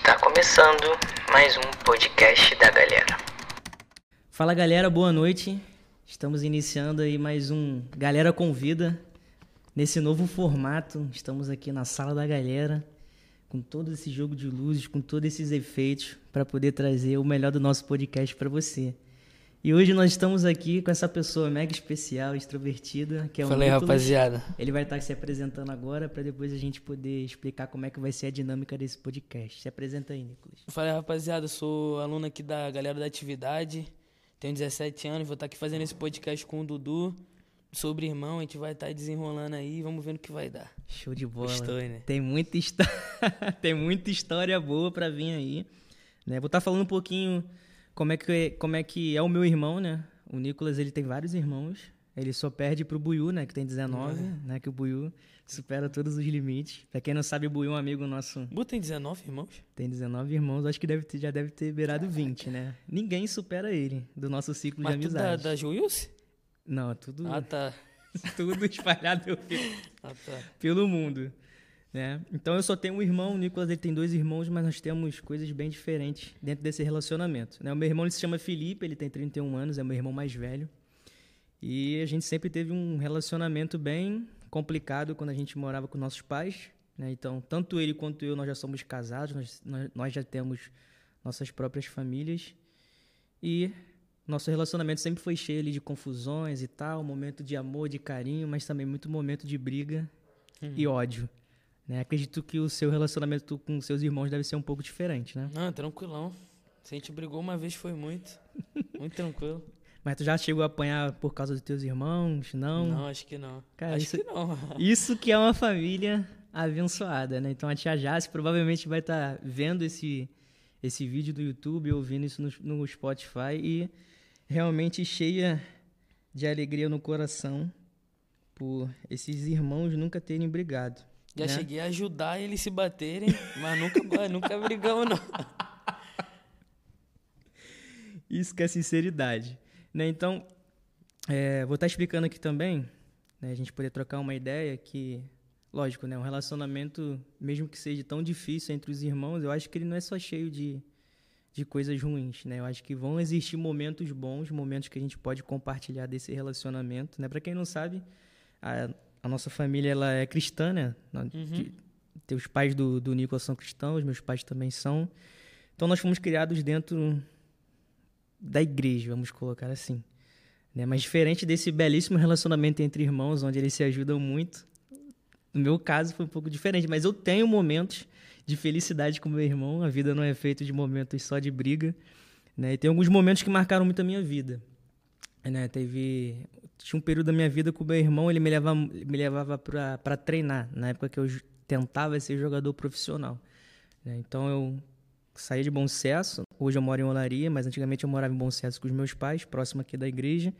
Está começando mais um podcast da galera. Fala galera, boa noite. Estamos iniciando aí mais um Galera Convida. Nesse novo formato, estamos aqui na sala da galera, com todo esse jogo de luzes, com todos esses efeitos, para poder trazer o melhor do nosso podcast para você. E hoje nós estamos aqui com essa pessoa mega especial, extrovertida, que é o Falei, Nicolas. rapaziada. Ele vai estar se apresentando agora para depois a gente poder explicar como é que vai ser a dinâmica desse podcast. Se apresenta aí, Nicolas. Falei, rapaziada, eu sou aluno aqui da galera da atividade. Tenho 17 anos, vou estar aqui fazendo esse podcast com o Dudu. Sobre irmão, a gente vai estar desenrolando aí, vamos ver no que vai dar. Show de bola. Gostou, né? Tem muita história, tem muita história boa para vir aí, né? Vou estar falando um pouquinho como é que como é que é o meu irmão, né? O Nicolas, ele tem vários irmãos. Ele só perde pro Buiu, né, que tem 19, né, que o Buiu supera todos os limites. Pra quem não sabe, o Buiu é um amigo nosso, Bu tem 19 irmãos? tem 19 irmãos, acho que deve ter- já deve ter beirado 20, né? Ninguém supera ele do nosso ciclo Mas de tudo da, amizade. da Juilce? Não, tudo Ah, tá. tudo espalhado Ah, tá. pelo mundo. Né? Então eu só tenho um irmão, o Nicolas ele tem dois irmãos, mas nós temos coisas bem diferentes dentro desse relacionamento. Né? O meu irmão se chama Felipe, ele tem 31 anos, é meu irmão mais velho. E a gente sempre teve um relacionamento bem complicado quando a gente morava com nossos pais. Né? Então, tanto ele quanto eu, nós já somos casados, nós, nós, nós já temos nossas próprias famílias. E nosso relacionamento sempre foi cheio ali de confusões e tal, momento de amor, de carinho, mas também muito momento de briga e ódio. Né? Acredito que o seu relacionamento com seus irmãos deve ser um pouco diferente, né? Não, tranquilão. Se a gente brigou uma vez foi muito. Muito tranquilo. Mas tu já chegou a apanhar por causa dos teus irmãos? Não? Não, acho que não. Cara, acho isso- que não. Isso que é uma família abençoada, né? Então a tia Jace provavelmente vai estar vendo esse, esse vídeo do YouTube, ouvindo isso no, no Spotify e realmente cheia de alegria no coração por esses irmãos nunca terem brigado. Já né? cheguei a ajudar eles se baterem, mas nunca, nunca brigamos, não. Isso que é sinceridade. Né? Então, é, vou estar explicando aqui também, né, a gente poder trocar uma ideia que, lógico, né, um relacionamento, mesmo que seja tão difícil entre os irmãos, eu acho que ele não é só cheio de, de coisas ruins. Né? Eu acho que vão existir momentos bons, momentos que a gente pode compartilhar desse relacionamento. Né? Para quem não sabe, a, a nossa família ela é cristã, né? De- Os pais do, do Nicolas são cristãos, meus pais também são. Então nós fomos criados dentro da igreja, vamos colocar assim. Né? Mas diferente desse belíssimo relacionamento entre irmãos, onde eles se ajudam muito, no meu caso foi um pouco diferente, mas eu tenho momentos de felicidade com meu irmão, a vida não é feita de momentos só de briga, né? E tem alguns momentos que marcaram muito a minha vida. Né? Teve tinha um período da minha vida com o meu irmão, ele me levava me levava para treinar, na época que eu tentava ser jogador profissional. né? Então eu saí de Bom Sucesso. Hoje eu moro em Olaria, mas antigamente eu morava em Bom Sucesso com os meus pais, próximo aqui da igreja.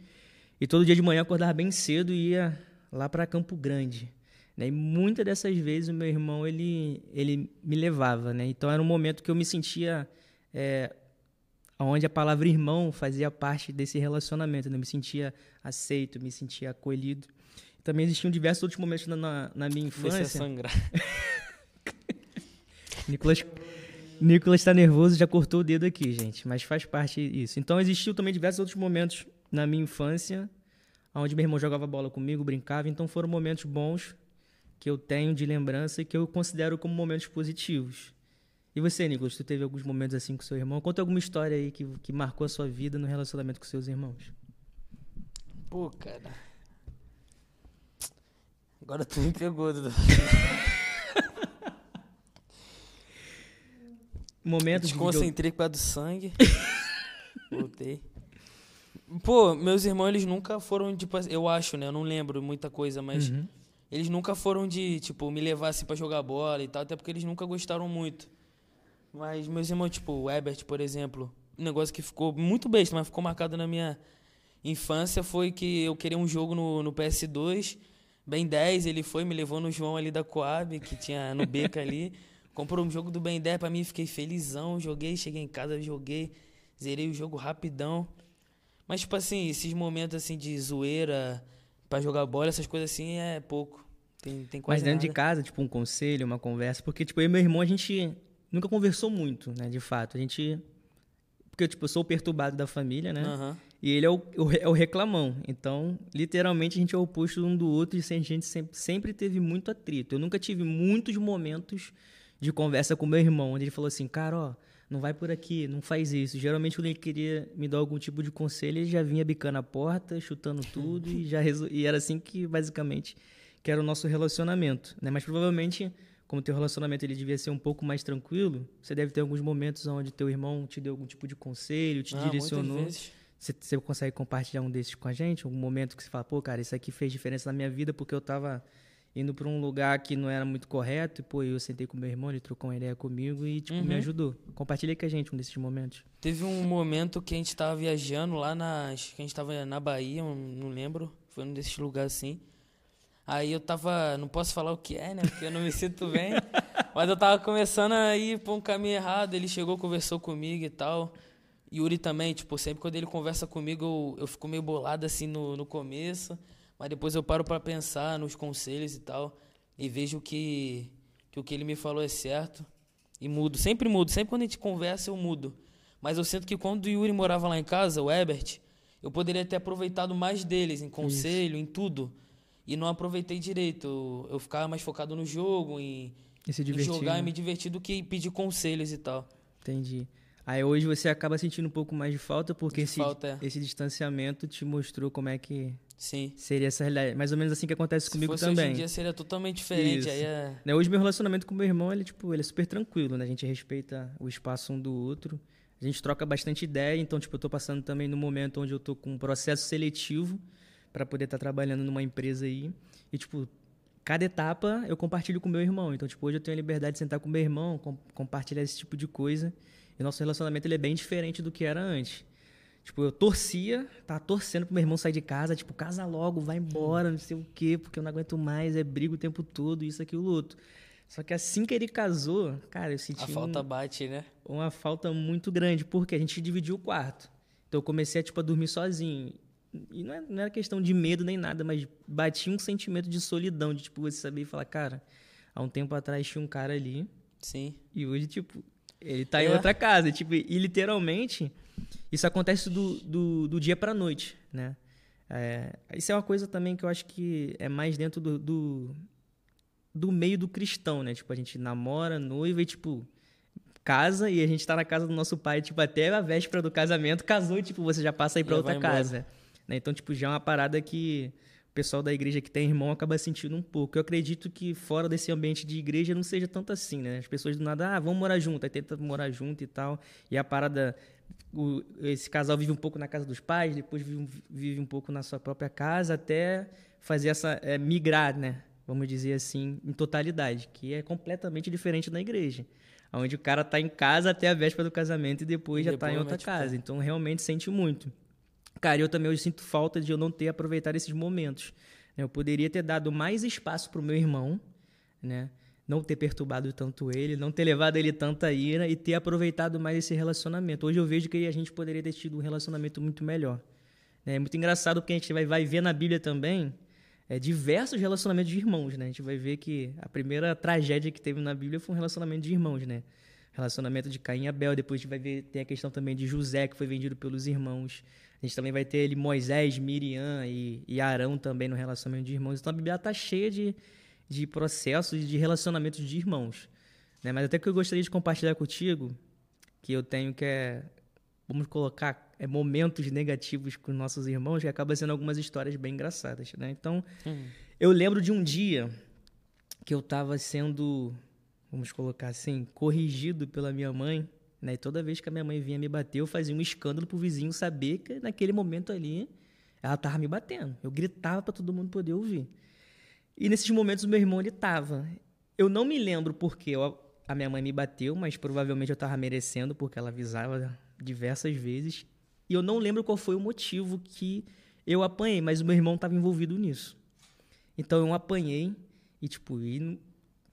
E todo dia de manhã eu acordava bem cedo e ia lá para Campo Grande. Né? E muitas dessas vezes o meu irmão ele, ele me levava. Né? Então era um momento que eu me sentia é, onde a palavra irmão fazia parte desse relacionamento. Né? Eu me sentia aceito, me sentia acolhido. Também existiam diversos outros momentos na, na, na minha infância. sangrar. Nicolas, Nicolas tá nervoso, já cortou o dedo aqui, gente, mas faz parte isso. Então existiu também diversos outros momentos na minha infância, onde meu irmão jogava bola comigo, brincava, então foram momentos bons que eu tenho de lembrança e que eu considero como momentos positivos. E você, Nicolas, tu teve alguns momentos assim com seu irmão? Conta alguma história aí que, que marcou a sua vida no relacionamento com seus irmãos. Pô, cara. Agora tu me pegou, Dudu. Momentos de Desconcentrei por causa do sangue. Voltei. Pô, meus irmãos, eles nunca foram, assim, eu acho, né? Eu não lembro muita coisa, mas Uhum. eles nunca foram de, tipo, me levar assim pra jogar bola e tal, até porque eles nunca gostaram muito. Mas meus irmãos, tipo, o Ebert, por exemplo, um negócio que ficou muito besta, mas ficou marcado na minha infância foi que eu queria um jogo no, no PS2, Ben 10, ele foi, me levou no João ali da Coab, que tinha no Beca ali, comprou um jogo do Ben 10 pra mim, fiquei felizão, joguei, cheguei em casa, joguei, zerei o jogo rapidão. Mas, tipo assim, esses momentos assim de zoeira pra jogar bola, essas coisas assim, é pouco. Tem, tem quase Mas dentro de nada. casa, tipo, um conselho, uma conversa. Porque, tipo, eu e meu irmão, a gente nunca conversou muito, né, de fato. A gente porque tipo, eu sou o perturbado da família, né? Aham. E ele é o, o- é o reclamão. Então, literalmente, a gente é o oposto um do outro e a gente sempre, sempre teve muito atrito. Eu nunca tive muitos momentos de conversa com meu irmão, onde ele falou assim, cara, ó, não vai por aqui, não faz isso. Geralmente, quando ele queria me dar algum tipo de conselho, ele já vinha bicando a porta, chutando tudo e já resol... E era assim que, basicamente, que era o nosso relacionamento, né? Mas provavelmente, como teu relacionamento ele devia ser um pouco mais tranquilo, você deve ter alguns momentos onde teu irmão te deu algum tipo de conselho, te Ah, direcionou. Você, você consegue compartilhar um desses com a gente? Algum momento que você fala, pô, cara, isso aqui fez diferença na minha vida porque eu tava indo pra um lugar que não era muito correto e, pô, eu sentei com meu irmão, ele trocou uma ideia comigo e, tipo, me Uhum. ajudou. Compartilha com a gente um desses momentos. Teve um momento que a gente tava viajando lá na. Acho que a gente tava na Bahia, não lembro. Foi um desses lugares assim. Aí eu tava. Não posso falar o que é, né? Porque eu não me sinto bem. mas eu tava começando a ir pra um caminho errado. Ele chegou, conversou comigo e tal. Yuri também, tipo, sempre quando ele conversa comigo, eu, eu fico meio bolado assim no, no começo. Mas depois eu paro pra pensar nos conselhos e tal. E vejo que, que o que ele me falou é certo. E mudo. Sempre mudo. Sempre quando a gente conversa, eu mudo. Mas eu sinto que quando o Yuri morava lá em casa, o Ebert, eu poderia ter aproveitado mais deles, em conselho, em tudo. E não aproveitei direito. Eu, ficava mais focado no jogo, em, E em jogar e né? me divertir do que pedir conselhos e tal. Entendi. Aí hoje você acaba sentindo um pouco mais de falta porque De esse, falta, é. esse distanciamento te mostrou como é que Sim. seria essa realidade. Mais ou menos assim que acontece Se comigo também. hoje em dia seria totalmente diferente. É... Né, Hoje meu relacionamento com meu irmão, ele, tipo, ele é super tranquilo, né? A gente respeita o espaço um do outro. A gente troca bastante ideia, então, tipo, eu tô passando também no momento onde eu tô com um processo seletivo para poder estar trabalhando numa empresa aí. E, tipo, cada etapa eu compartilho com meu irmão. Então, tipo, hoje eu tenho a liberdade de sentar com meu irmão, com- compartilhar esse tipo de coisa. E nosso relacionamento ele é bem diferente do que era antes. Tipo, eu torcia, tava torcendo pro meu irmão sair de casa, tipo, casa logo, vai embora, não sei o quê, porque eu não aguento mais, é briga o tempo todo, isso, aquilo, outro. Só que assim que ele casou, cara, eu senti A um- falta bate, né? uma falta muito grande, porque a gente dividiu o quarto. Então eu comecei a, tipo, a dormir sozinho. E não, é- não era questão de medo nem nada, mas batia um sentimento de solidão, de, tipo, você saber e falar, cara, há um tempo atrás tinha um cara ali, Sim. e hoje, tipo, ele tá em É. outra casa. Tipo, e literalmente, isso acontece do, do, do dia pra noite, né? É, isso é uma coisa também que eu acho que é mais dentro do, do, do meio do cristão, né? Tipo, a gente namora, noiva e, tipo, casa e a gente tá na casa do nosso pai, tipo, até a véspera do casamento, casou e, tipo, você já passa aí pra Já outra vai embora. Né? Então, tipo, já é uma parada que o pessoal da igreja que tem irmão acaba sentindo um pouco. Eu acredito que fora desse ambiente de igreja não seja tanto assim, né? As pessoas do nada, ah, vamos morar junto, aí tenta morar junto e tal. E a parada, o- esse casal vive um pouco na casa dos pais, depois vive, um- vive um pouco na sua própria casa, até fazer essa, é, migrar, né? Vamos dizer assim, em totalidade, que é completamente diferente da igreja. Onde o cara tá em casa até a véspera do casamento e depois E já tá em depois outra casa. Então realmente sente muito. Cara, eu também hoje sinto falta de eu não ter aproveitado esses momentos. né? Eu poderia ter dado mais espaço pro meu irmão, né? Não ter perturbado tanto ele, não ter levado ele tanta ira e ter aproveitado mais esse relacionamento. Hoje eu vejo que a gente poderia ter tido um relacionamento muito melhor. né? É muito engraçado porque a gente vai, vai ver na Bíblia também é, diversos relacionamentos de irmãos, né? A gente vai ver que a primeira tragédia que teve na Bíblia foi um relacionamento de irmãos, né? Relacionamento de Caim e Abel. Depois a gente vai ver, tem a questão também de José, que foi vendido pelos irmãos. A gente também vai ter ele Moisés, Miriam e, e Arão também no relacionamento de irmãos. Então a Bíblia está cheia de, de processos de relacionamentos de irmãos. Né? Mas até que eu gostaria de compartilhar contigo, que eu tenho que é, vamos colocar, é, momentos negativos com nossos irmãos, que acaba sendo algumas histórias bem engraçadas. Né? Então, Hum. eu lembro de um dia que eu estava sendo, vamos colocar assim, corrigido pela minha mãe. Né? E toda vez que a minha mãe vinha me bater, eu fazia um escândalo pro vizinho saber que naquele momento ali ela tava me batendo. Eu gritava para todo mundo poder ouvir. E nesses momentos o meu irmão ele tava. Eu não me lembro porque eu- a minha mãe me bateu, mas provavelmente eu tava merecendo porque ela avisava diversas vezes. E eu não lembro qual foi o motivo que eu apanhei, mas o meu irmão estava envolvido nisso. Então eu apanhei e tipo, e,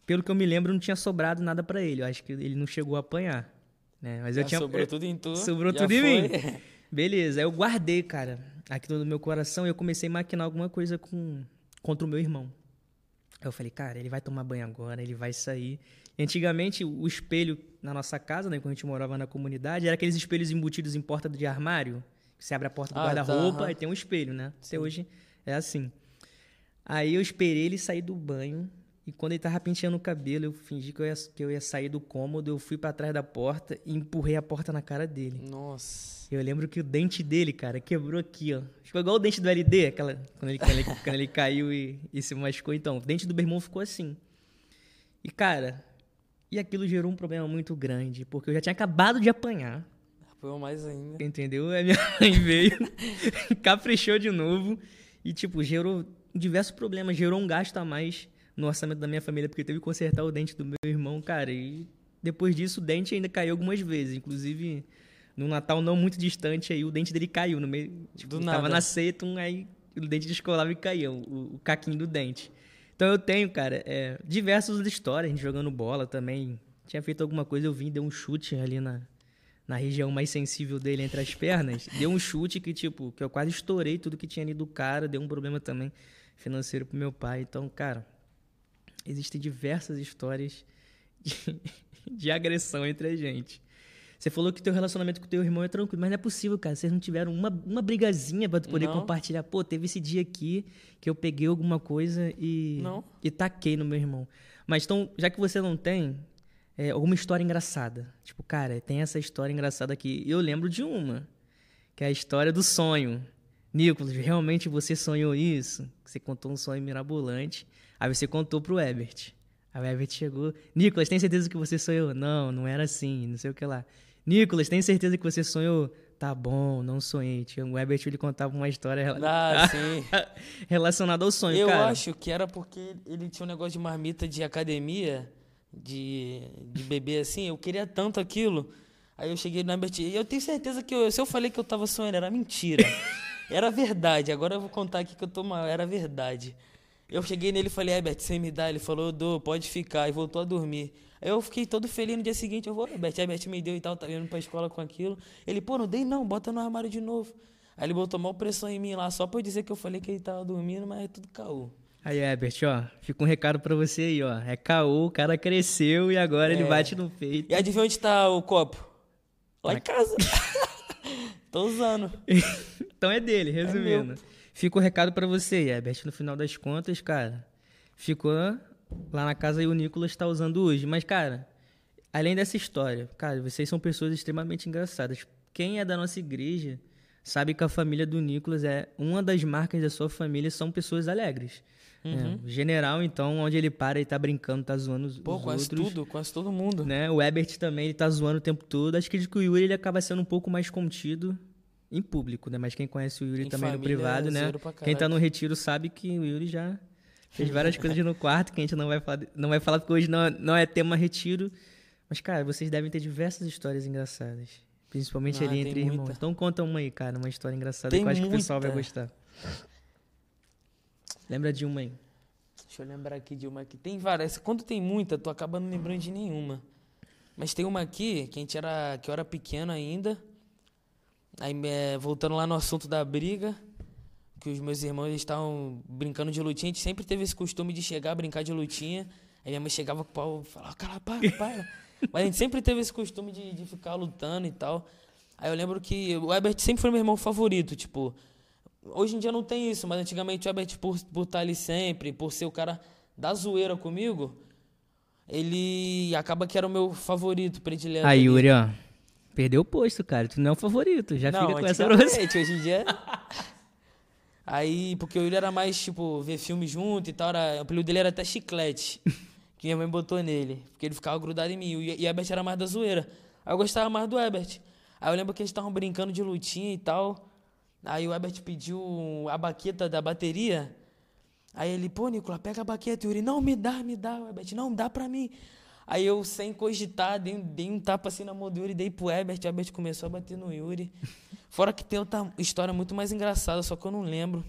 pelo que eu me lembro não tinha sobrado nada para ele. Eu acho que ele não chegou a apanhar, né? Mas eu Já tinha sobrou eu- tudo em tu. Sobrou já tudo em foi. mim. Beleza, aí eu guardei, cara, aquilo no meu coração e eu comecei a maquinar alguma coisa com, contra o meu irmão. Aí eu falei, cara, ele vai tomar banho agora, ele vai sair. E antigamente, o espelho na nossa casa, né? Quando a gente morava na comunidade, era aqueles espelhos embutidos em porta de armário. Que você abre a porta do Ah, tá, guarda-roupa aham. e tem um espelho, né? Até hoje é assim. Aí eu esperei ele sair do banho. E quando ele tava penteando o cabelo, eu fingi que eu ia, que eu ia sair do cômodo. Eu fui pra trás da porta e empurrei a porta na cara dele. Nossa. Eu lembro que o dente dele, cara, quebrou aqui, ó. Ficou igual o dente do LD, aquela, quando, ele, quando, ele, quando ele caiu e, e se machucou. Então, o dente do meu irmão ficou assim. E, cara, e aquilo gerou um problema muito grande, porque eu já tinha acabado de apanhar, Foi mais ainda. entendeu? Aí minha mãe veio, caprichou de novo e, tipo, gerou diversos problemas, gerou um gasto a mais no orçamento da minha família, porque teve que consertar o dente do meu irmão, cara. E depois disso, o dente ainda caiu algumas vezes, inclusive no Natal não muito distante, aí o dente dele caiu no meio. Tipo, Do tava nada. na ceia, tum, aí o dente descolava e caía, o, o caquinho do dente. Então eu tenho, cara, é, diversas histórias, a gente jogando bola também. Tinha feito alguma coisa, eu vim, dei um chute ali na, na região mais sensível dele entre as pernas. deu um chute que, tipo, que eu quase estourei tudo que tinha ali do cara, deu um problema também financeiro pro meu pai. Então, cara, existem diversas histórias de, de agressão entre a gente. Você falou que teu relacionamento com teu irmão é tranquilo, mas não é possível, cara. Vocês não tiveram uma, uma brigazinha pra tu poder Não. compartilhar. Pô, teve esse dia aqui que eu peguei alguma coisa e, Não. e taquei no meu irmão. Mas então, já que você não tem, é, alguma história engraçada. Tipo, cara, tem essa história engraçada aqui. Eu lembro de uma, que é a história do sonho. Nicolas, realmente você sonhou isso? Você contou um sonho mirabolante. Aí você contou pro Ebert. Aí o Ebert chegou. Nicolas, tem certeza que você sonhou? Não, não era assim, não sei o que lá. Nicolas, tem certeza que você sonhou? Tá bom, não sonhei. O Ebert ele contava uma história Ah, relacionada ao sonho, Eu cara. acho que era porque ele tinha um negócio de marmita de academia, de, de bebê assim. Eu queria tanto aquilo. Aí eu cheguei no Herbert e eu tenho certeza que eu- se eu falei que eu tava sonhando, era mentira. Era verdade. Agora eu vou contar aqui que eu tô mal. Era verdade. Eu cheguei nele e falei, Herbert, você me dá? Ele falou, eu dou, pode ficar. E voltou a dormir. Aí eu fiquei todo feliz no dia seguinte. Eu vou, Herbert, Herbert me deu e tal, tá indo pra escola com aquilo. Ele, pô, não dei não, bota no armário de novo. Aí ele botou mal pressão em mim lá, só pra eu dizer que eu falei que ele tava dormindo, mas é tudo caô. Aí, Ebert, ó, fica um recado pra você aí, ó. É caô, o cara cresceu e agora ele É. bate no peito. E adivinha onde tá o copo? Lá em casa. Tô usando. então é dele, resumindo. Fica o recado pra você, Ebert. No final das contas, cara, ficou lá na casa e o Nicolas tá usando hoje. Mas, cara, além dessa história, cara, vocês são pessoas extremamente engraçadas. Quem é da nossa igreja sabe que a família do Nicolas é uma das marcas da sua família são pessoas alegres. É, o general, então, onde ele para, ele tá brincando, tá zoando os, Pô, os quase outros. tudo, quase todo mundo. né? O Ebert também, ele tá zoando o tempo todo. Acho que o Yuri ele acaba sendo um pouco mais contido em público, né? Mas quem conhece o Yuri Em também no privado, né? zero pra Quem tá no retiro sabe que o Yuri já fez várias coisas no quarto que a gente não vai falar, não vai falar porque hoje não, não é tema retiro. Mas, cara, vocês devem ter diversas histórias engraçadas. Principalmente Ah, ali entre irmãos. muita. Então conta uma aí, cara, uma história engraçada Tem que eu acho que o pessoal vai muita. gostar. Lembra de uma aí? Deixa eu lembrar aqui de uma aqui. Tem várias. Quando tem muita, tu acaba não lembrando de nenhuma. Mas tem uma aqui que a gente era. que eu era pequeno ainda. Aí, é, voltando lá no assunto da briga, que os meus irmãos estavam brincando de lutinha. A gente sempre teve esse costume de chegar a brincar de lutinha. Aí minha mãe chegava com o pau e falava, cara, para, para. Mas a gente sempre teve esse costume de, de ficar lutando e tal. Aí eu lembro que o Herbert sempre foi meu irmão favorito, tipo. Hoje em dia não tem isso, mas antigamente o Herbert, por, por estar ali sempre, por ser o cara da zoeira comigo, ele acaba que era o meu favorito predileto. Aí. Yuri, ó. Perdeu o posto, cara. Tu não é o favorito. Já Não, fica com essa antigamente, hoje em dia. Aí, porque o Yuri era mais, tipo, ver filme junto e tal. Era, o apelido dele era até chiclete. que minha mãe botou nele. Porque ele ficava grudado em mim. E o Herbert era mais da zoeira. Aí eu gostava mais do Herbert. Aí eu lembro que eles estavam brincando de lutinha e tal. Aí o Herbert pediu a baqueta da bateria. Aí ele, pô, Nicolas, pega a baqueta. E o Yuri, não, me dá, me dá. Herbert, não, dá pra mim. Aí eu, sem cogitar, dei, dei um tapa assim na mão do Yuri, dei pro Herbert. O Herbert começou a bater no Yuri. Fora que tem outra história muito mais engraçada, só que eu não lembro.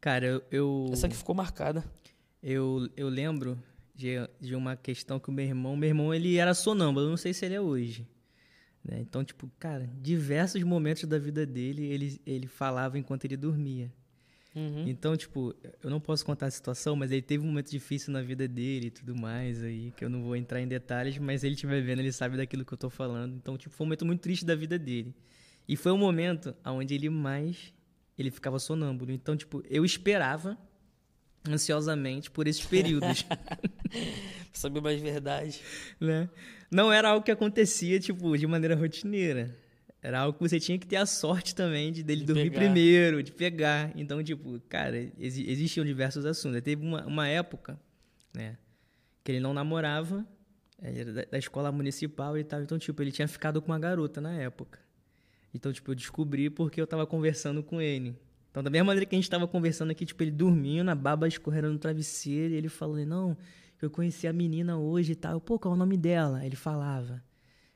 Cara, eu, eu, Essa aqui ficou marcada. eu, eu lembro de, de uma questão que o meu irmão... Meu irmão, ele era sonâmbulo. Não sei se ele é hoje. Né? Então, tipo, cara, diversos momentos da vida dele, ele, ele falava enquanto ele dormia. Uhum. Então, tipo, eu não posso contar a situação, mas ele teve um momento difícil na vida dele e tudo mais aí, que eu não vou entrar em detalhes, mas ele estiver vendo, ele sabe daquilo que eu tô falando. Então, tipo, foi um momento muito triste da vida dele. E foi um momento onde ele mais ele ficava sonâmbulo. Então, tipo, eu esperava ansiosamente por esses períodos, Saber mais verdade. né? Não era algo que acontecia, tipo, de maneira rotineira. Era algo que você tinha que ter a sorte também de dele De dormir pegar. primeiro, de pegar. Então, tipo, cara, exi- existiam diversos assuntos. Teve uma, uma época, né, que ele não namorava, ele era da, da escola municipal e tal. Então, tipo, ele tinha ficado com uma garota na época. Então, tipo, eu descobri porque eu tava conversando com ele. Então, da mesma maneira que a gente tava conversando aqui, tipo, ele dormindo, a baba escorrendo no travesseiro, e ele falou, não, eu conheci a menina hoje e tal. Eu, Pô, qual é o nome dela? Ele falava.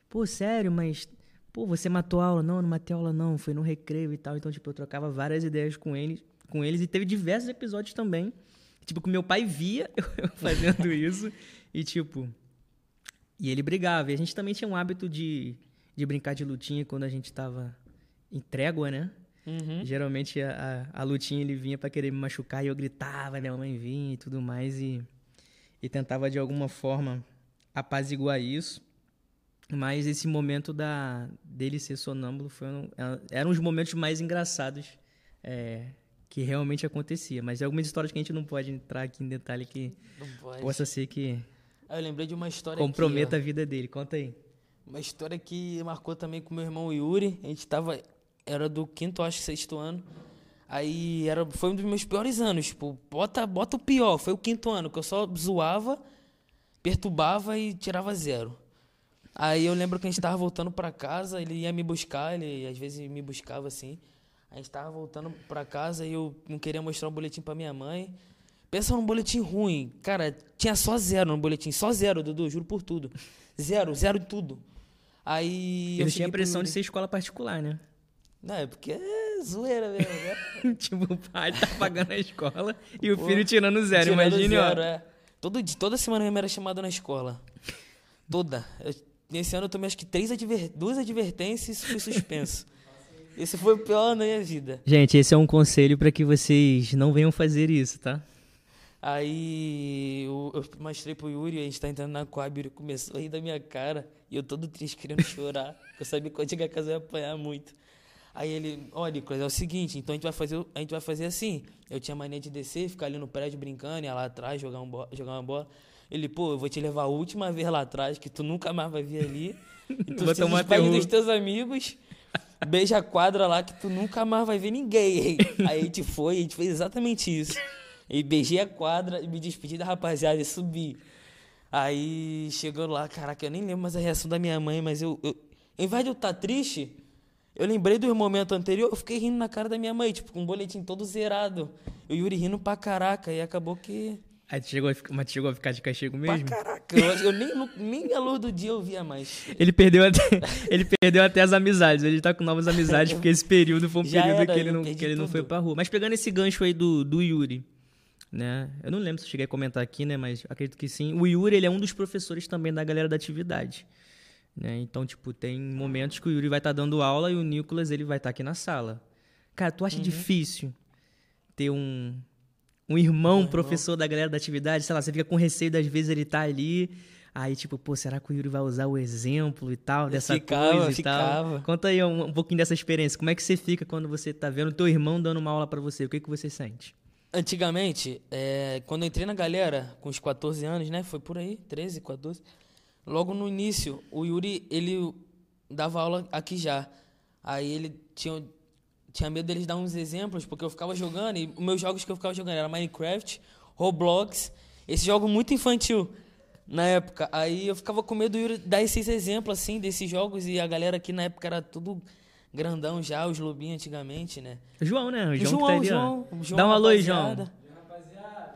Pô, sério, mas... Pô, você matou a aula? Não, não matei a aula não, foi no recreio e tal. Então, tipo, eu trocava várias ideias com ele, com eles. E teve diversos episódios também. Tipo, que meu pai via eu fazendo isso. E, tipo... E ele brigava. E a gente também tinha um hábito de, de brincar de lutinha quando a gente tava em trégua, né? Uhum. Geralmente a, a, a lutinha ele vinha pra querer me machucar e eu gritava, minha mãe vinha e tudo mais. E, e tentava de alguma forma apaziguar isso. Mas esse momento da, dele ser sonâmbulo foi um, eram os momentos mais engraçados é, que realmente acontecia. Mas é algumas histórias que a gente não pode entrar aqui em detalhe que possa ser que Ah, eu lembrei de uma história comprometa aqui, a vida dele. Conta aí. Uma história que marcou também com meu irmão Yuri. A gente tava... Era do quinto, acho, sexto ano. Aí era, foi um dos meus piores anos. Tipo, bota, bota o pior. Foi o quinto ano, que eu só zoava, perturbava e tirava zero. Aí eu lembro que a gente tava voltando pra casa, ele ia me buscar, ele às vezes me buscava assim. A gente tava voltando pra casa e eu não queria mostrar um boletim pra minha mãe. Pensa num boletim ruim. Cara, tinha só zero no boletim. Só zero, Dudu, juro por tudo. Zero, zero de tudo. Aí. eu Ele tinha a pro pressão de ser escola particular, né? Não, é porque é zoeira mesmo, né? tipo, o pai tá pagando a escola e o Pô, filho tirando zero. Tirando Imagine, zero, ó. é. Todo, toda semana mãe era chamada na escola. Toda. Eu- nesse ano eu tomei acho que três adver, duas advertências e fui suspenso. Esse foi o pior da minha vida. Gente, esse é um conselho pra que vocês não venham fazer isso, tá? Aí eu, eu mostrei pro Yuri, a gente tá entrando na Coab, Yuri começou a rir da minha cara. E eu todo triste, querendo chorar. porque eu sabia que quando chegar em casa eu ia apanhar muito. Aí ele, olha, Nicolas, é o seguinte, então a gente vai fazer, a gente vai fazer assim. Eu tinha mania de descer, ficar ali no prédio brincando, ia lá atrás jogar, um jogar uma bola. Ele, pô, eu vou te levar a última vez lá atrás, que tu nunca mais vai vir ali. E tu Vou se tomar despede dos teus amigos. Beija a quadra lá que tu nunca mais vai ver ninguém. Aí a gente foi, a gente fez exatamente isso. E beijei a quadra e me despedi da rapaziada e subi. Aí chegou lá, caraca, eu nem lembro mais a reação da minha mãe, mas eu. eu em vez de eu estar triste, eu lembrei do momento anterior, eu fiquei rindo na cara da minha mãe, tipo, com um boletim todo zerado. E o Yuri rindo pra caraca, e acabou que. Aí tu chegou a mas tu chegou a ficar de castigo Pra mesmo? caraca, eu, eu nem, nem a luz do dia eu via mais. Ele perdeu até, ele perdeu até as amizades. Ele tá com novas amizades, porque esse período foi um Já período era, que ele não, que ele não foi pra rua. Mas pegando esse gancho aí do, do Yuri, né? Eu não lembro se eu cheguei a comentar aqui, né? Mas acredito que sim. O Yuri, ele é um dos professores também da galera da atividade. Né? Então, tipo, tem momentos que o Yuri vai estar dando aula e o Nicolas, ele vai estar aqui na sala. Cara, tu Uhum. acha difícil ter um, um irmão professor da galera da atividade? Sei lá, você fica com receio das vezes ele tá ali... Aí, tipo, pô, será que o Yuri vai usar o exemplo e tal, dessa ficava, coisa e ficava. tal? Conta aí um, um pouquinho dessa experiência. Como é que você fica quando você tá vendo teu irmão dando uma aula pra você? O que, que você sente? Antigamente, é, quando eu entrei na galera, com os 14 anos, né? Foi por aí, 13, 14. Logo no início, o Yuri, ele dava aula aqui já. Aí ele tinha, tinha medo deles dar uns exemplos, porque eu ficava jogando, e os meus jogos que eu ficava jogando era Minecraft, Roblox, esse jogo muito infantil na época. Aí eu ficava com medo do Yuri dar esses exemplos, assim, desses jogos, e a galera aqui na época era tudo grandão já, os lobinhos antigamente, né? O João, né? O João, que tá ali, João, João, Dá um alô aí, João.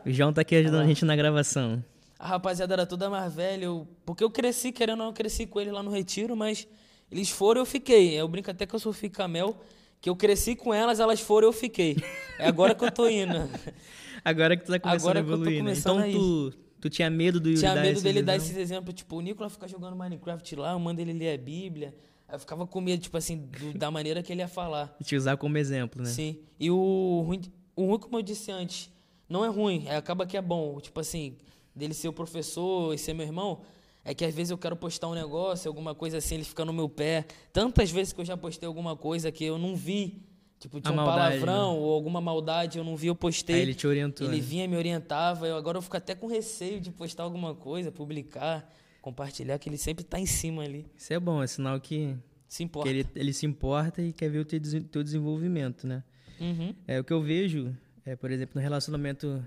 O João tá aqui ajudando a gente na gravação. A rapaziada era toda mais velha, eu- porque eu cresci, querendo ou não, eu cresci com ele lá no retiro, mas eles foram eu fiquei. Eu brinco até que eu sou Ficamel, que eu cresci com elas, elas foram eu fiquei. É agora que eu tô indo. Agora que tu tá começando Agora a evoluir, né? começando Então a ir. tu, tu tinha medo do Yuri Tinha dar medo dele dar esses exemplos, tipo, o Nicolas ficar jogando Minecraft lá, eu mando ele ler a Bíblia. Eu ficava com medo, tipo assim, do- da maneira que ele ia falar. E te usar como exemplo, né? Sim. E o ruim, o ruim, como eu disse antes, não é ruim, é, acaba que é bom. Tipo assim, dele ser o professor e ser meu irmão, é que às vezes eu quero postar um negócio, alguma coisa assim, ele fica no meu pé. Tantas vezes que eu já postei alguma coisa que eu não vi. Tipo, tinha um maldade, palavrão né? ou alguma maldade, eu não vi, eu postei. Aí ele te orientou. Ele né? vinha, me orientava. Eu, agora eu fico até com receio de postar alguma coisa, publicar, compartilhar, que ele sempre tá em cima ali. Isso é bom, é sinal que, Se que importa. ele, ele se importa e quer ver o teu, teu desenvolvimento, né? Uhum. É, o que eu vejo, é, por exemplo, no relacionamento,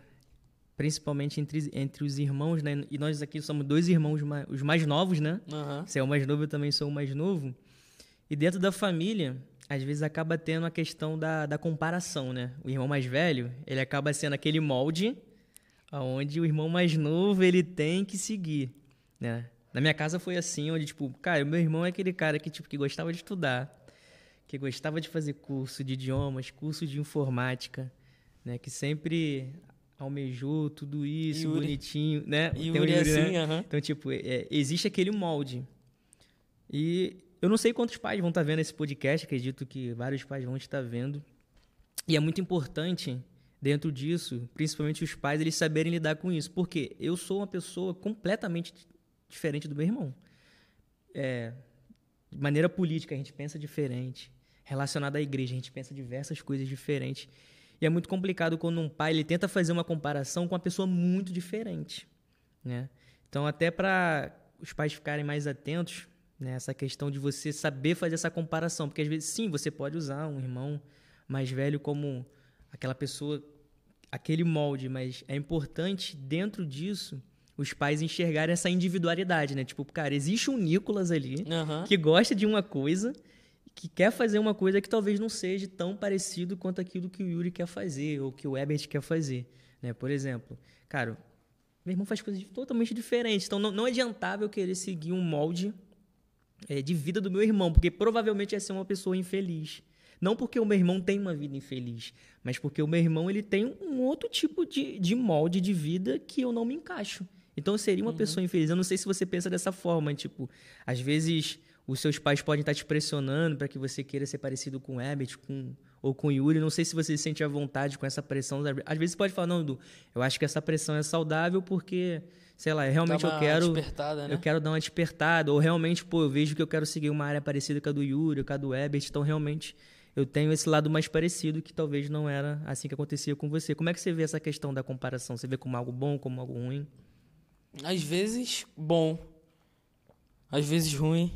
principalmente entre, entre os irmãos, né? E nós aqui somos dois irmãos, os mais novos, né? Aham. Você é o mais novo, eu também sou o mais novo. E dentro da família, às vezes acaba tendo a questão da, da comparação, né? O irmão mais velho, ele acaba sendo aquele molde onde o irmão mais novo, ele tem que seguir, né? Na minha casa foi assim, onde, tipo, cara, o meu irmão é aquele cara que, tipo, que gostava de estudar, que gostava de fazer curso de idiomas, curso de informática, né? Que sempre almejou tudo isso, Yuri. bonitinho, né? E Tem o Yuri é Yuri, né? assim, aham. Então, tipo, é, existe aquele molde. E eu não sei quantos pais vão estar vendo esse podcast, acredito que vários pais vão estar vendo. E é muito importante, dentro disso, principalmente os pais, eles saberem lidar com isso. Porque eu sou uma pessoa completamente diferente do meu irmão. É, de maneira política, a gente pensa diferente. Relacionado à igreja, a gente pensa diversas coisas diferentes. E é muito complicado quando um pai ele tenta fazer uma comparação com uma pessoa muito diferente, né? Então, até para os pais ficarem mais atentos nessa questão de você saber fazer essa comparação, porque às vezes sim, você pode usar um irmão mais velho como aquela pessoa, aquele molde, mas é importante dentro disso os pais enxergarem essa individualidade, né? Tipo, cara, existe um Nicolas ali Aham. que gosta de uma coisa, que quer fazer uma coisa que talvez não seja tão parecido quanto aquilo que o Yuri quer fazer ou que o Ebert quer fazer, né? Por exemplo, cara, meu irmão faz coisas totalmente diferentes, então não, não adiantava eu querer seguir um molde é, de vida do meu irmão, porque provavelmente ia ser uma pessoa infeliz. Não porque o meu irmão tem uma vida infeliz, mas porque o meu irmão ele tem um outro tipo de, de molde de vida que eu não me encaixo. Então eu seria uma pessoa infeliz. Eu não sei se você pensa dessa forma, tipo, às vezes os seus pais podem estar te pressionando para que você queira ser parecido com o Herbert, com ou com o Yuri. Não sei se você se sente à vontade com essa pressão. Às vezes você pode falar, não, Edu, eu acho que essa pressão é saudável porque, sei lá, realmente eu quero né? eu quero dar uma despertada, ou realmente, pô, eu vejo que eu quero seguir uma área parecida com a do Yuri, ou com a do Ebert, então realmente eu tenho esse lado mais parecido que talvez não era assim que acontecia com você. Como é que você vê essa questão da comparação? Você vê como algo bom, como algo ruim? Às vezes, bom. Às vezes, ruim.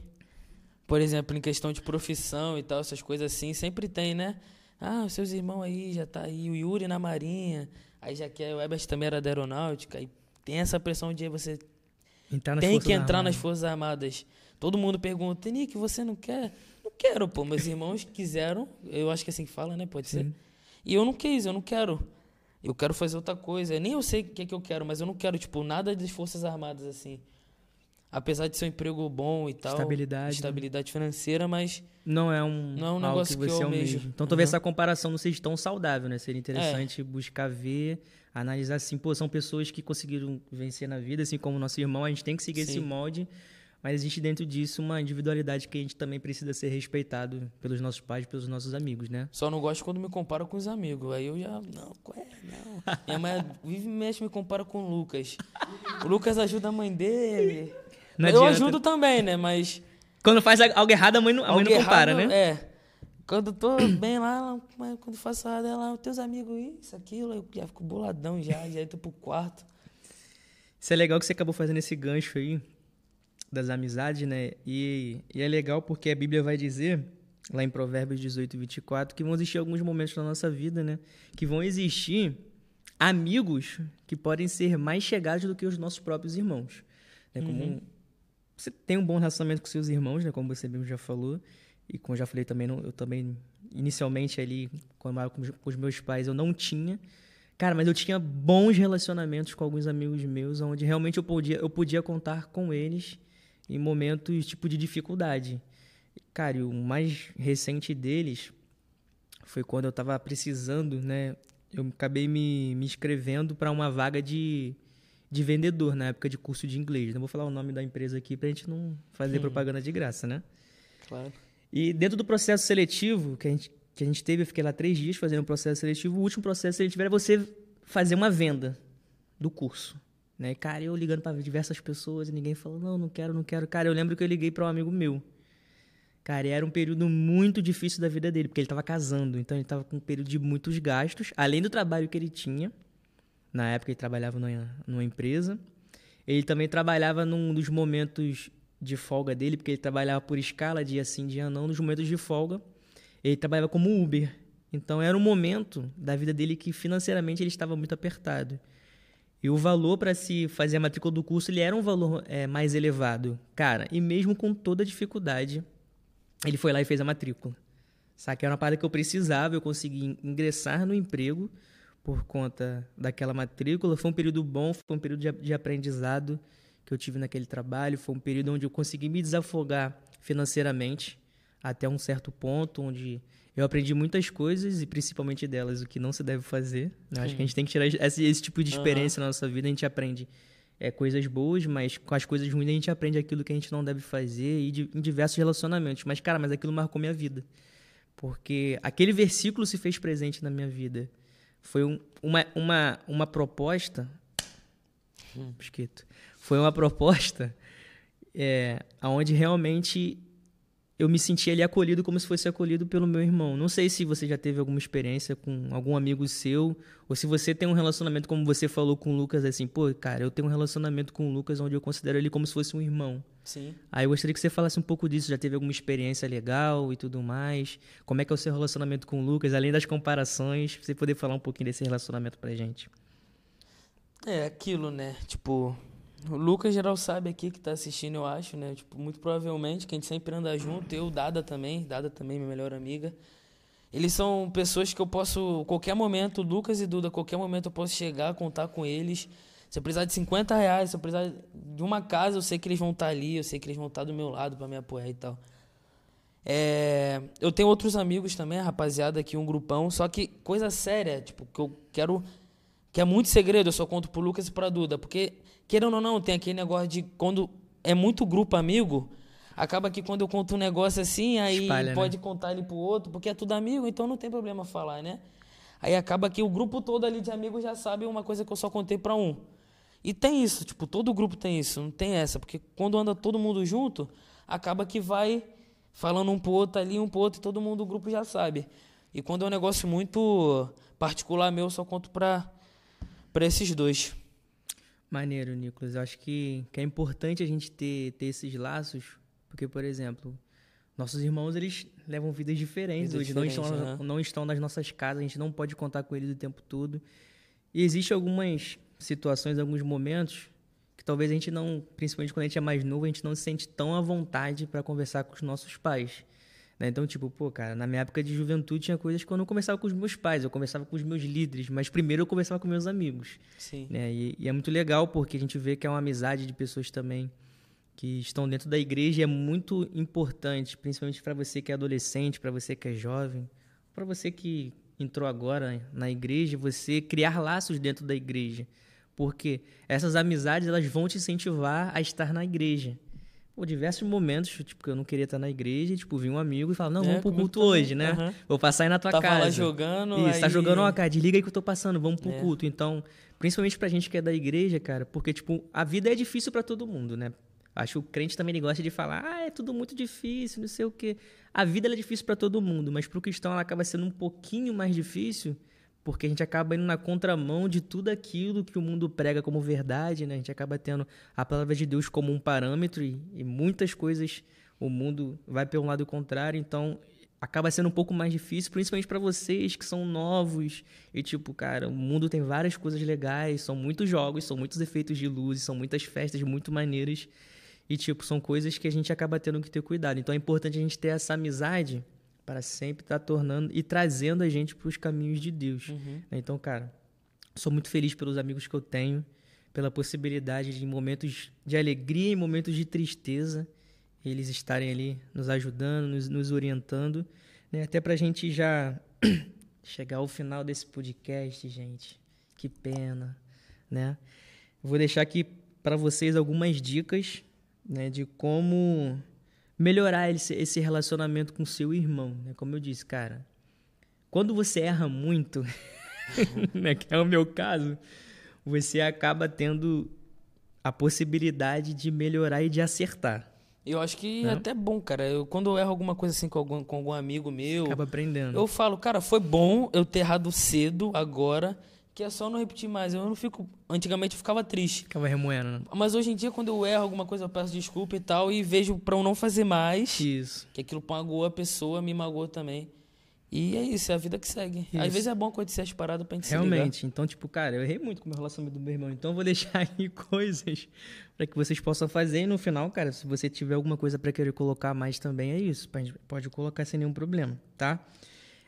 Por exemplo, em questão de profissão e tal, essas coisas assim, sempre tem, né? Ah, os seus irmãos aí, já tá aí, o Yuri na Marinha, aí já quer, o Ebert também era da aeronáutica, aí tem essa pressão de você tem que entrar nas Forças Armadas. Todo mundo pergunta, Nick, você não quer? Não quero, pô. Meus irmãos quiseram, eu acho que é assim que fala, né? Pode ser. E eu não quis, eu não quero. Eu quero fazer outra coisa. Nem eu sei o que é que eu quero, mas eu não quero, tipo, nada das Forças Armadas, assim. Apesar de ser um emprego bom e tal. Estabilidade, né? Estabilidade financeira, mas Não é um, Não é um algo negócio que que eu você almeja. Então talvez Uhum. essa comparação não seja tão saudável, né? Seria É. interessante buscar ver, analisar assim, pô, são pessoas que conseguiram vencer na vida, assim como o nosso irmão, a gente tem que seguir esse Sim. molde, mas existe dentro disso uma individualidade que a gente também precisa ser respeitado pelos nossos pais, pelos nossos amigos, né? só não gosto quando me compara com os amigos. Aí eu já. Não, qual é? Não. Minha mãe vive e mexe me compara com o Lucas. O Lucas ajuda a mãe dele. Não eu adianta. ajudo também, né? Mas. Quando faz algo errado, a mãe não, a mãe não compara, errado, né? É. Quando eu tô bem lá, quando faço errado, ela, os teus amigos, isso, aquilo, eu já fico boladão já, já entro pro quarto. Isso é legal que você acabou fazendo esse gancho aí das amizades, né? E, e é legal porque a Bíblia vai dizer, lá em Provérbios 18, 24, que vão existir alguns momentos na nossa vida, né? Que vão existir amigos que podem ser mais chegados do que os nossos próprios irmãos. Né? Como você tem um bom relacionamento com seus irmãos, né? Como você mesmo já falou. E como eu já falei também, eu também, inicialmente ali, quando eu com os- meus pais, eu não tinha. Cara, mas eu tinha bons relacionamentos com alguns amigos meus, onde realmente eu podia, eu podia contar com eles em momentos tipo de dificuldade. Cara, e o mais recente deles foi quando eu tava precisando, né? Eu acabei me, me inscrevendo para uma vaga de, de vendedor na época de curso de inglês. Não vou falar o nome da empresa aqui pra gente não fazer propaganda de graça, né? Claro. E dentro do processo seletivo, que a gente que a gente teve, eu fiquei lá três dias fazendo um processo seletivo. O último processo seletivo era você fazer uma venda do curso. Né? Cara, eu ligando para diversas pessoas e ninguém falou, não, não quero, não quero. Cara, eu lembro que eu liguei para um amigo meu. Cara, era um período muito difícil da vida dele, porque ele estava casando. Então ele estava com um período de muitos gastos, além do trabalho que ele tinha. Na época ele trabalhava numa, numa empresa. Ele também trabalhava num dos momentos de folga dele, porque ele trabalhava por escala, dia sim, dia não. Nos momentos de folga, ele trabalhava como Uber. Então era um momento da vida dele que financeiramente ele estava muito apertado. E o valor para se fazer a matrícula do curso ele era um valor é, mais elevado. Cara, e mesmo com toda a dificuldade, ele foi lá e fez a matrícula. Que era uma parada que eu precisava, eu consegui ingressar no emprego por conta daquela matrícula. Foi um período bom, foi um período de, de aprendizado que eu tive naquele trabalho. Foi um período onde eu consegui me desafogar financeiramente até um certo ponto, onde eu aprendi muitas coisas e principalmente delas o que não se deve fazer. Né? Acho que a gente tem que tirar esse, esse tipo de experiência uhum. na nossa vida. A gente aprende é, coisas boas, mas com as coisas ruins a gente aprende aquilo que a gente não deve fazer e de, em diversos relacionamentos. Mas, cara, mas aquilo marcou minha vida. Porque aquele versículo se fez presente na minha vida. Foi um, uma, uma, uma proposta. Hum. Foi uma proposta é, onde realmente eu me senti ali acolhido como se fosse acolhido pelo meu irmão. Não sei se você já teve alguma experiência com algum amigo seu, ou se você tem um relacionamento, como você falou com o Lucas, assim, pô, cara, eu tenho um relacionamento com o Lucas onde eu considero ele como se fosse um irmão. Sim. Aí eu gostaria que você falasse um pouco disso. Já teve alguma experiência legal e tudo mais? Como é que é o seu relacionamento com o Lucas, além das comparações? Você poder falar um pouquinho desse relacionamento pra gente. É, aquilo, né? Tipo, o Lucas geral sabe aqui que tá assistindo, eu acho, né? Tipo, muito provavelmente, que a gente sempre anda junto, eu, Dada também, Dada também, minha melhor amiga. Eles são pessoas que eu posso, qualquer momento, Lucas e Duda, qualquer momento eu posso chegar, contar com eles. Se eu precisar de 50 reais, se eu precisar de uma casa, eu sei que eles vão estar tá ali, eu sei que eles vão estar tá do meu lado para me apoiar e tal. É, eu tenho outros amigos também, rapaziada, aqui, um grupão, só que coisa séria, tipo, que eu quero. Que é muito segredo, eu só conto pro Lucas e pra Duda, porque querendo ou não, tem aquele negócio de quando é muito grupo amigo, acaba que quando eu conto um negócio assim, aí Espalha, né? pode né? contar ele pro outro, porque é tudo amigo, então não tem problema falar, né? Aí acaba que o grupo todo ali de amigos já sabe uma coisa que eu só contei para um. E tem isso, tipo, todo grupo tem isso, não tem essa, porque quando anda todo mundo junto, acaba que vai falando um pro outro ali, um pro outro, e todo mundo do grupo já sabe. E quando é um negócio muito particular meu, eu só conto pra, pra esses dois. Maneiro, Nicolas. Eu acho que, que é importante a gente ter, ter esses laços, porque, por exemplo, nossos irmãos eles levam vidas diferentes Vida hoje, não, estão, né? não estão nas nossas casas, a gente não pode contar com eles o tempo todo. E existem algumas situações, alguns momentos que talvez a gente não, principalmente quando a gente é mais novo, a gente não se sente tão à vontade para conversar com os nossos pais. Né? Então, tipo, pô, cara, na minha época de juventude tinha coisas que eu não conversava com os meus pais, eu conversava com os meus líderes, mas primeiro eu conversava com meus amigos. Sim. Né? E, e, é muito legal porque a gente vê que é uma amizade de pessoas também que estão dentro da igreja e é muito importante, principalmente para você que é adolescente, para você que é jovem, para você que entrou agora na igreja, você criar laços dentro da igreja. Porque essas amizades elas vão te incentivar a estar na igreja por diversos momentos, tipo, eu não queria estar na igreja, e, tipo, vi um amigo e falar, não, é, vamos pro culto hoje, né? Uhum. Vou passar aí na tua Tava casa. lá jogando, Isso, aí... tá jogando, ó, cara, desliga aí que eu tô passando, vamos pro é. culto. Então, principalmente pra gente que é da igreja, cara, porque, tipo, a vida é difícil para todo mundo, né? Acho que o crente também gosta de falar, ah, é tudo muito difícil, não sei o quê. A vida é difícil para todo mundo, mas pro cristão ela acaba sendo um pouquinho mais difícil, porque a gente acaba indo na contramão de tudo aquilo que o mundo prega como verdade, né? A gente acaba tendo a palavra de Deus como um parâmetro e, e muitas coisas o mundo vai pelo lado contrário, então acaba sendo um pouco mais difícil, principalmente para vocês que são novos e tipo, cara, o mundo tem várias coisas legais, são muitos jogos, são muitos efeitos de luz, são muitas festas muito maneiras e tipo, são coisas que a gente acaba tendo que ter cuidado. Então é importante a gente ter essa amizade para sempre estar tá tornando e trazendo a gente para os caminhos de Deus. Uhum. Então, cara, sou muito feliz pelos amigos que eu tenho, pela possibilidade de em momentos de alegria, em momentos de tristeza, eles estarem ali nos ajudando, nos, nos orientando, né? até para a gente já chegar ao final desse podcast, gente. Que pena, né? Vou deixar aqui para vocês algumas dicas, né, de como melhorar esse, esse relacionamento com seu irmão, né? Como eu disse, cara, quando você erra muito, né, que é o meu caso, você acaba tendo a possibilidade de melhorar e de acertar. Eu acho que Né? é até bom, cara. Eu, quando eu erro alguma coisa assim com algum, com algum amigo meu, Acaba aprendendo. eu falo, cara, foi bom eu ter errado cedo, agora, que é só não repetir mais. Eu não fico. Antigamente eu ficava triste. Acaba remoendo, né? Mas hoje em dia, quando eu erro alguma coisa, eu peço desculpa e tal, e vejo pra eu não fazer mais, Isso. que aquilo magoou a pessoa, me magoou também. E é isso, é a vida que segue. Às Isso. vezes é bom acontecer as paradas pra gente. Realmente. Então, tipo, cara, eu errei muito com o meu relacionamento do meu irmão. Então, eu vou deixar aí coisas para que vocês possam fazer. E no final, cara, se você tiver alguma coisa para querer colocar mais também, é isso. Pode- Pode colocar sem nenhum problema, tá?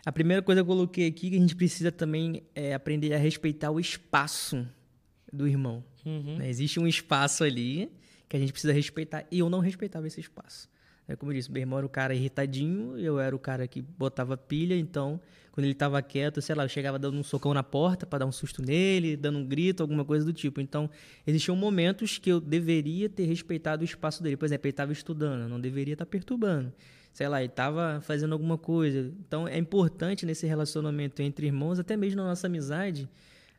A primeira coisa que eu coloquei aqui que a gente precisa também é aprender a respeitar o espaço do irmão. Uhum. né? Existe um espaço ali que a gente precisa respeitar. E eu não respeitava esse espaço. É como eu disse, meu irmão era o cara irritadinho, eu era o cara que botava pilha, então, quando ele tava quieto, sei lá, eu chegava dando um socão na porta para dar um susto nele, dando um grito, alguma coisa do tipo. Então, existiam momentos que eu deveria ter respeitado o espaço dele. Por exemplo, ele estava estudando, eu não deveria estar perturbando. Sei lá, estava fazendo alguma coisa. Então, é importante nesse relacionamento entre irmãos, até mesmo na nossa amizade,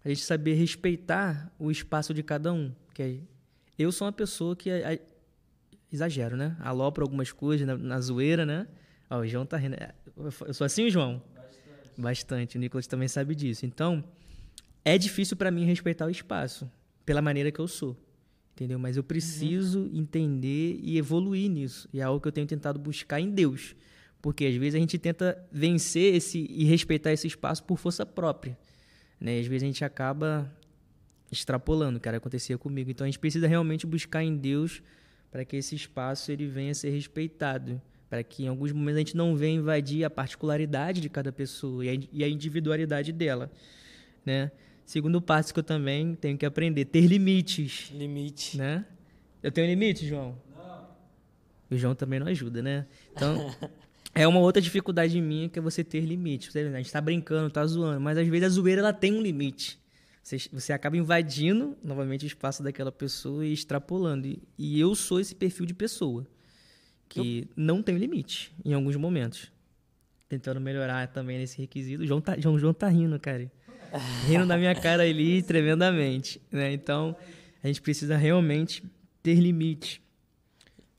a gente saber respeitar o espaço de cada um. Que é- eu sou uma pessoa que a- a- exagero, né? Alopro algumas coisas na, na zoeira, né? Ó, o João tá rindo. É, Eu sou assim, João? Bastante. Bastante. O Nicolas também sabe disso. Então, é difícil para mim respeitar o espaço, pela maneira que eu sou. Entendeu? Mas eu preciso entender e evoluir nisso. E é algo que eu tenho tentado buscar em Deus. Porque às vezes a gente tenta vencer esse e respeitar esse espaço por força própria. Né? Às vezes a gente acaba extrapolando, cara, acontecia comigo. Então a gente precisa realmente buscar em Deus para que esse espaço ele venha a ser respeitado, para que em alguns momentos a gente não venha invadir a particularidade de cada pessoa e a, e a individualidade dela, né? Segundo passo que eu também tenho que aprender, ter limites, Limite. né? Eu tenho limite, João? Não. O João também não ajuda, né? Então, é uma outra dificuldade minha que é você ter limite. Você- A gente tá brincando, tá zoando, mas às vezes a zoeira ela tem um limite. Você, você acaba invadindo novamente o espaço daquela pessoa e extrapolando. E, e eu sou esse perfil de pessoa que não tem limite em alguns momentos. Tentando melhorar também nesse requisito. João tá, João, João tá rindo, cara. Rindo na minha cara ali tremendamente. Né? Então, a gente precisa realmente ter limite.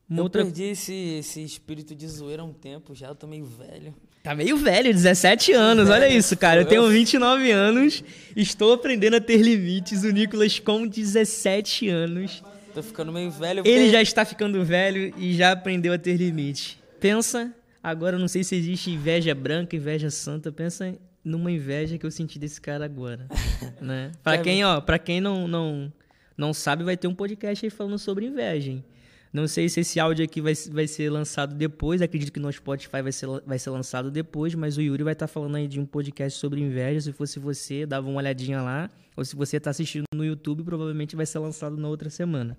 Uma eu outra... perdi esse, esse espírito de zoeira há um tempo já, eu tô meio velho. Tá meio velho, 17 anos, olha isso, cara. Eu tenho 29 anos, estou aprendendo a ter limites. O Nicolas, com 17 anos, Tô ficando meio velho. ele já está ficando velho e já aprendeu a ter limite. Pensa, agora não sei se existe inveja branca, inveja santa. Pensa numa inveja que eu senti desse cara agora, né? Para quem, ó, para quem não, não não sabe, vai ter um podcast aí falando sobre inveja. Hein? Não sei se esse áudio aqui vai, vai ser lançado depois. Acredito que no Spotify vai ser, vai ser lançado depois, mas o Yuri vai estar falando aí de um podcast sobre inveja. Se fosse você, dava uma olhadinha lá. Ou se você está assistindo no YouTube, provavelmente vai ser lançado na outra semana.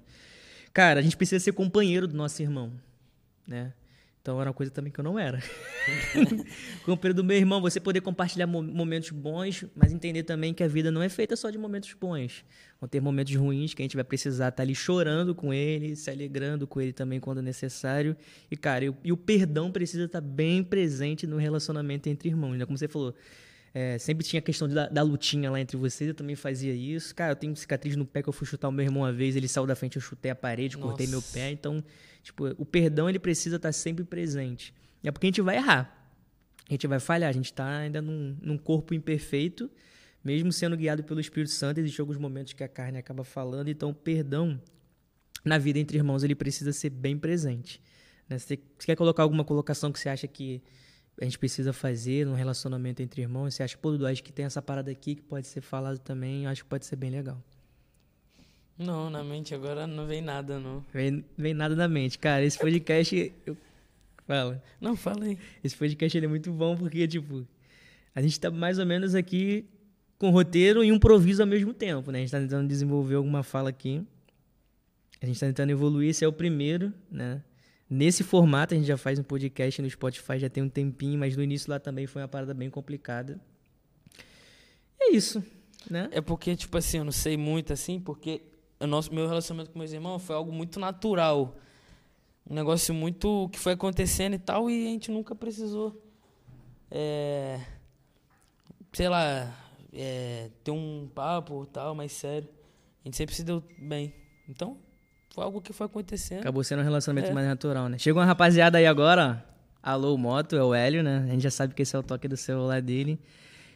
Cara, a gente precisa ser companheiro do nosso irmão, né? Então era uma coisa também que eu não era. companheiro do meu irmão, você poder compartilhar mo- momentos bons, mas entender também que a vida não é feita só de momentos bons. Vão ter momentos ruins que a gente vai precisar estar ali chorando com ele, se alegrando com ele também quando necessário. E, cara, e o- perdão precisa estar bem presente no relacionamento entre irmãos, né? Como você falou, é, sempre tinha a questão da, da lutinha lá entre vocês, eu também fazia isso. Cara, eu tenho cicatriz no pé que eu fui chutar o meu irmão uma vez, ele saiu da frente, eu chutei a parede, cortei meu Nossa. pé. Então, tipo, o perdão ele precisa estar sempre presente. É porque a gente vai errar. A gente vai falhar, a gente está ainda num, num corpo imperfeito, mesmo sendo guiado pelo Espírito Santo, existem alguns momentos que a carne acaba falando, então o perdão na vida entre irmãos ele precisa ser bem presente. né? Você quer colocar alguma colocação que você acha que a gente precisa fazer num relacionamento entre irmãos? Você acha, pô, Dudu, acho que tem essa parada aqui que pode ser falado também, eu acho que pode ser bem legal. Não, na mente agora não vem nada, não. Vem, vem nada na mente. Cara, esse podcast. Eu... Fala. Não, fala aí. Esse podcast ele é muito bom porque, tipo, a gente tá mais ou menos aqui com roteiro e improviso ao mesmo tempo, né? A gente tá tentando desenvolver alguma fala aqui. A gente tá tentando evoluir, esse é o primeiro, né? Nesse formato, a gente já faz um podcast no Spotify já tem um tempinho, mas no início lá também foi uma parada bem complicada. É isso, né? É porque, tipo assim, eu não sei muito assim, porque o nosso, meu relacionamento com meus irmãos foi algo muito natural. Um negócio muito que foi acontecendo e tal, e a gente nunca precisou é, sei lá, é, ter um papo tal, mais sério. A gente sempre se deu bem. Então, foi algo que foi acontecendo. Acabou sendo um relacionamento É. mais natural, né? Chegou uma rapaziada aí agora, ó. Alô, Moto, é o Hélio, né? A gente já sabe que esse é o toque do celular dele.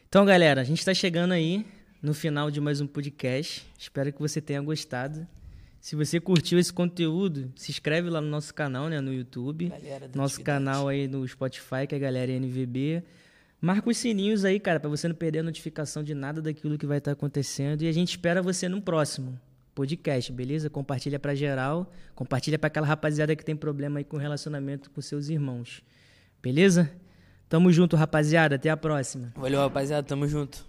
Então, galera, a gente tá chegando aí no final de mais um podcast. Espero que você tenha gostado. Se você curtiu esse conteúdo, se inscreve lá no nosso canal, né? No YouTube. Nosso atividade. canal aí no Spotify, que é a galera NVB. Marca os sininhos aí, cara, pra você não perder a notificação de nada daquilo que vai estar acontecendo. E a gente espera você no próximo podcast, beleza? Compartilha pra geral, compartilha pra aquela rapaziada que tem problema aí com relacionamento com seus irmãos. Beleza? Tamo junto, rapaziada. Até a próxima. Valeu, rapaziada. Tamo junto.